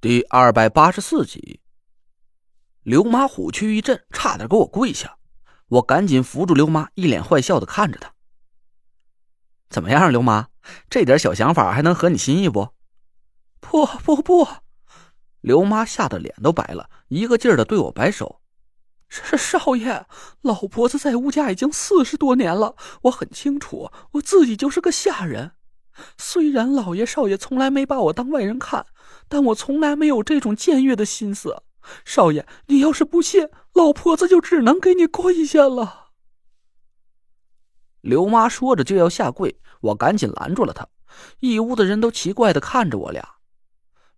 第二百八十四集，刘妈虎躯一震，差点给我跪下。我赶紧扶住刘妈，一脸坏笑的看着她。怎么样，刘妈？这点小想法还能合你心意不？不不不！刘妈吓得脸都白了，一个劲儿的对我摆手。是少爷，老婆子在吴家已经四十多年了，我很清楚，我自己就是个下人。虽然老爷少爷从来没把我当外人看，但我从来没有这种僭越的心思。少爷，你要是不信，老婆子就只能给你跪下了。刘妈说着就要下跪，我赶紧拦住了她。一屋的人都奇怪的看着我俩。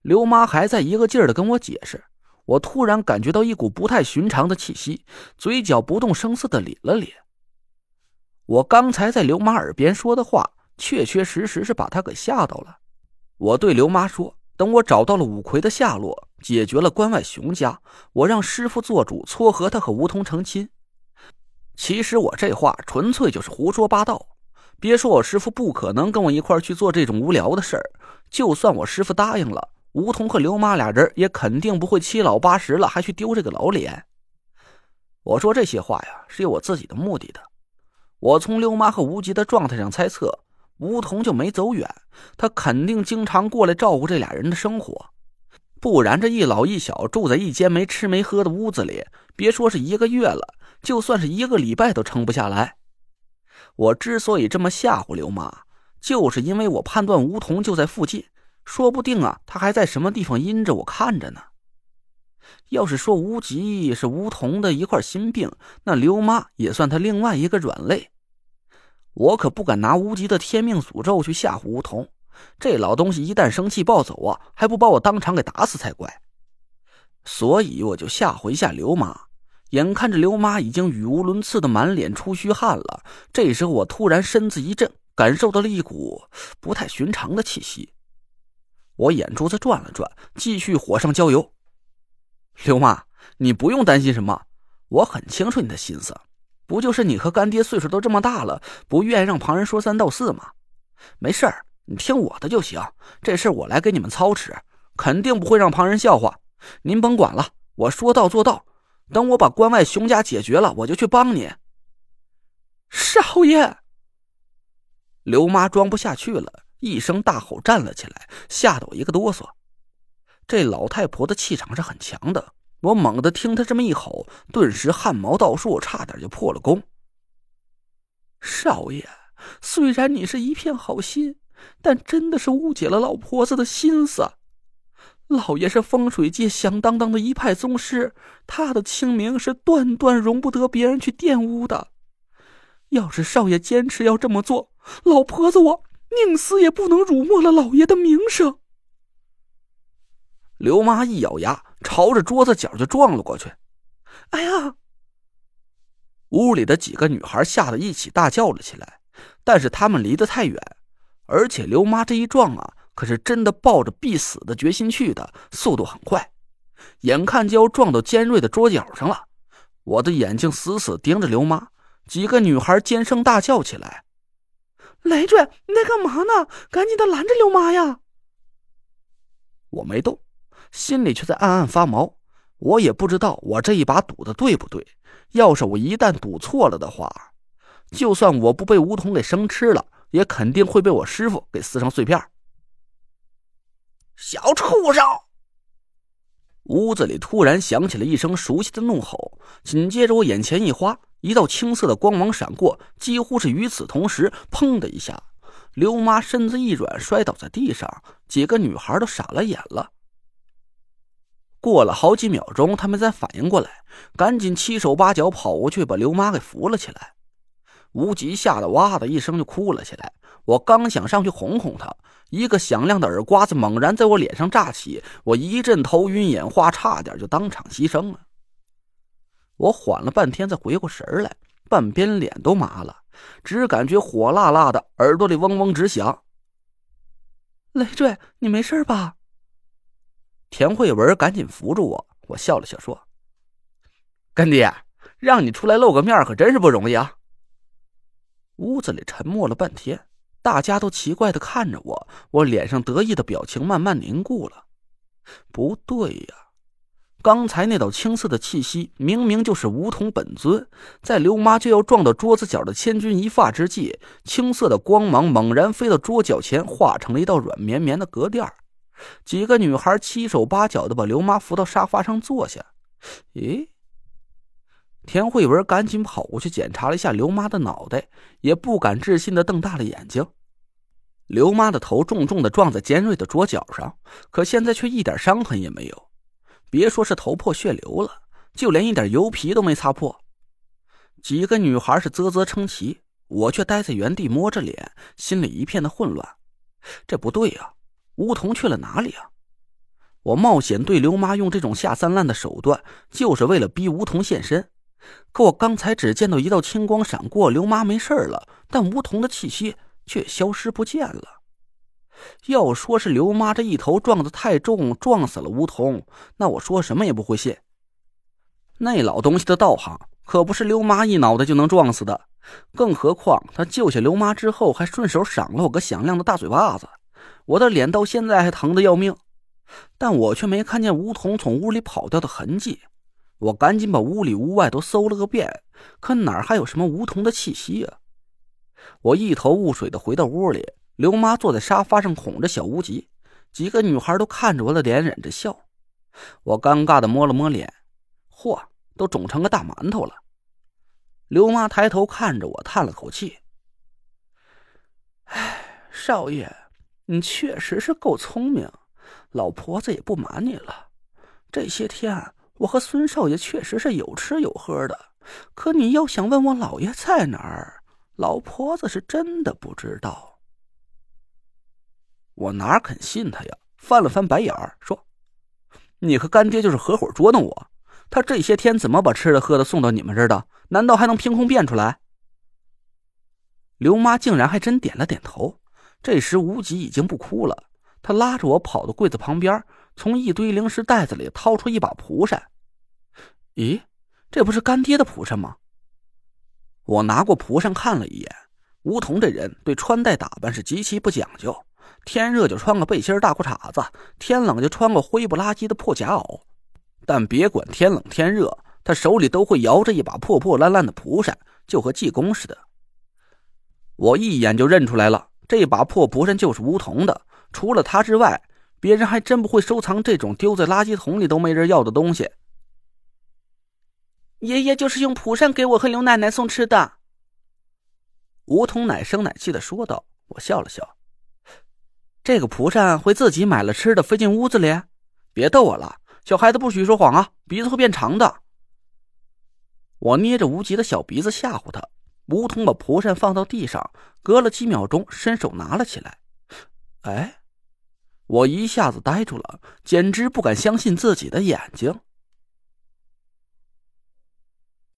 刘妈还在一个劲儿的跟我解释，我突然感觉到一股不太寻常的气息，嘴角不动声色的咧了咧。我刚才在刘妈耳边说的话。确确实实是把他给吓到了。我对刘妈说：“等我找到了五魁的下落，解决了关外熊家，我让师傅做主撮合他和吴桐成亲。”其实我这话纯粹就是胡说八道。别说我师傅不可能跟我一块去做这种无聊的事儿，就算我师傅答应了，吴桐和刘妈俩人也肯定不会七老八十了还去丢这个老脸。我说这些话呀，是有我自己的目的的。我从刘妈和吴极的状态上猜测。梧桐就没走远，他肯定经常过来照顾这俩人的生活，不然这一老一小住在一间没吃没喝的屋子里，别说是一个月了，就算是一个礼拜都撑不下来。我之所以这么吓唬刘妈，就是因为我判断梧桐就在附近，说不定啊，他还在什么地方阴着我看着呢。要是说无极是梧桐的一块心病，那刘妈也算他另外一个软肋。我可不敢拿无极的天命诅咒去吓唬梧桐，这老东西一旦生气暴走啊，还不把我当场给打死才怪。所以我就吓唬一下刘妈。眼看着刘妈已经语无伦次的满脸出虚汗了，这时候我突然身子一震，感受到了一股不太寻常的气息。我眼珠子转了转，继续火上浇油。刘妈，你不用担心什么，我很清楚你的心思。不就是你和干爹岁数都这么大了，不愿意让旁人说三道四吗？没事儿，你听我的就行。这事我来给你们操持，肯定不会让旁人笑话。您甭管了，我说到做到。等我把关外熊家解决了，我就去帮你。少爷，刘妈装不下去了，一声大吼，站了起来，吓得我一个哆嗦。这老太婆的气场是很强的。我猛地听他这么一吼，顿时汗毛倒竖，差点就破了功。少爷，虽然你是一片好心，但真的是误解了老婆子的心思。老爷是风水界响当当的一派宗师，他的清明是断断容不得别人去玷污的。要是少爷坚持要这么做，老婆子我宁死也不能辱没了老爷的名声。刘妈一咬牙。朝着桌子角就撞了过去，哎呀！屋里的几个女孩吓得一起大叫了起来，但是她们离得太远，而且刘妈这一撞啊，可是真的抱着必死的决心去的，速度很快，眼看就要撞到尖锐的桌角上了。我的眼睛死死盯着刘妈，几个女孩尖声大叫起来：“累赘，你在干嘛呢？赶紧的拦着刘妈呀！”我没动。心里却在暗暗发毛，我也不知道我这一把赌的对不对。要是我一旦赌错了的话，就算我不被梧桐给生吃了，也肯定会被我师傅给撕成碎片。小畜生！屋子里突然响起了一声熟悉的怒吼，紧接着我眼前一花，一道青色的光芒闪过，几乎是与此同时，砰的一下，刘妈身子一软，摔倒在地上，几个女孩都傻了眼了。过了好几秒钟，他们才反应过来，赶紧七手八脚跑过去，把刘妈给扶了起来。无极吓得哇的一声就哭了起来。我刚想上去哄哄他，一个响亮的耳刮子猛然在我脸上炸起，我一阵头晕眼花，差点就当场牺牲了。我缓了半天才回过神来，半边脸都麻了，只感觉火辣辣的，耳朵里嗡嗡直响。累赘，你没事吧？田慧文赶紧扶住我，我笑了笑说：“干爹，让你出来露个面可真是不容易啊。”屋子里沉默了半天，大家都奇怪的看着我，我脸上得意的表情慢慢凝固了。不对呀，刚才那道青色的气息明明就是梧桐本尊，在刘妈就要撞到桌子角的千钧一发之际，青色的光芒猛然飞到桌角前，化成了一道软绵绵的隔垫几个女孩七手八脚的把刘妈扶到沙发上坐下。咦？田慧文赶紧跑过去检查了一下刘妈的脑袋，也不敢置信的瞪大了眼睛。刘妈的头重重的撞在尖锐的桌角上，可现在却一点伤痕也没有。别说是头破血流了，就连一点油皮都没擦破。几个女孩是啧啧称奇，我却呆在原地摸着脸，心里一片的混乱。这不对呀，梧桐去了哪里啊？我冒险对刘妈用这种下三滥的手段，就是为了逼梧桐现身。可我刚才只见到一道青光闪过，刘妈没事了，但梧桐的气息……却消失不见了。要说是刘妈这一头撞得太重，撞死了梧桐，那我说什么也不会信。那老东西的道行可不是刘妈一脑袋就能撞死的，更何况他救下刘妈之后，还顺手赏了我个响亮的大嘴巴子，我的脸到现在还疼得要命。但我却没看见梧桐从屋里跑掉的痕迹。我赶紧把屋里屋外都搜了个遍，可哪儿还有什么梧桐的气息啊？我一头雾水的回到屋里，刘妈坐在沙发上哄着小无极，几个女孩都看着我的脸忍着笑。我尴尬的摸了摸脸，嚯，都肿成个大馒头了。刘妈抬头看着我，叹了口气：“哎，少爷，你确实是够聪明，老婆子也不瞒你了。这些天我和孙少爷确实是有吃有喝的，可你要想问我老爷在哪儿？”老婆子是真的不知道，我哪肯信他呀？翻了翻白眼儿说：“你和干爹就是合伙捉弄我。他这些天怎么把吃的喝的送到你们这儿的？难道还能凭空变出来？”刘妈竟然还真点了点头。这时无极已经不哭了，他拉着我跑到柜子旁边，从一堆零食袋子里掏出一把蒲扇。咦，这不是干爹的蒲扇吗？我拿过蒲扇看了一眼，梧桐这人对穿戴打扮是极其不讲究，天热就穿个背心大裤衩子，天冷就穿个灰不拉几的破夹袄。但别管天冷天热，他手里都会摇着一把破破烂烂的蒲扇，就和济公似的。我一眼就认出来了，这把破蒲扇就是梧桐的。除了他之外，别人还真不会收藏这种丢在垃圾桶里都没人要的东西。爷爷就是用蒲扇给我和刘奶奶送吃的。梧桐奶声奶气的说道。我笑了笑，这个蒲扇会自己买了吃的飞进屋子里？别逗我了，小孩子不许说谎啊，鼻子会变长的。我捏着无极的小鼻子吓唬他。梧桐把蒲扇放到地上，隔了几秒钟，伸手拿了起来。哎，我一下子呆住了，简直不敢相信自己的眼睛。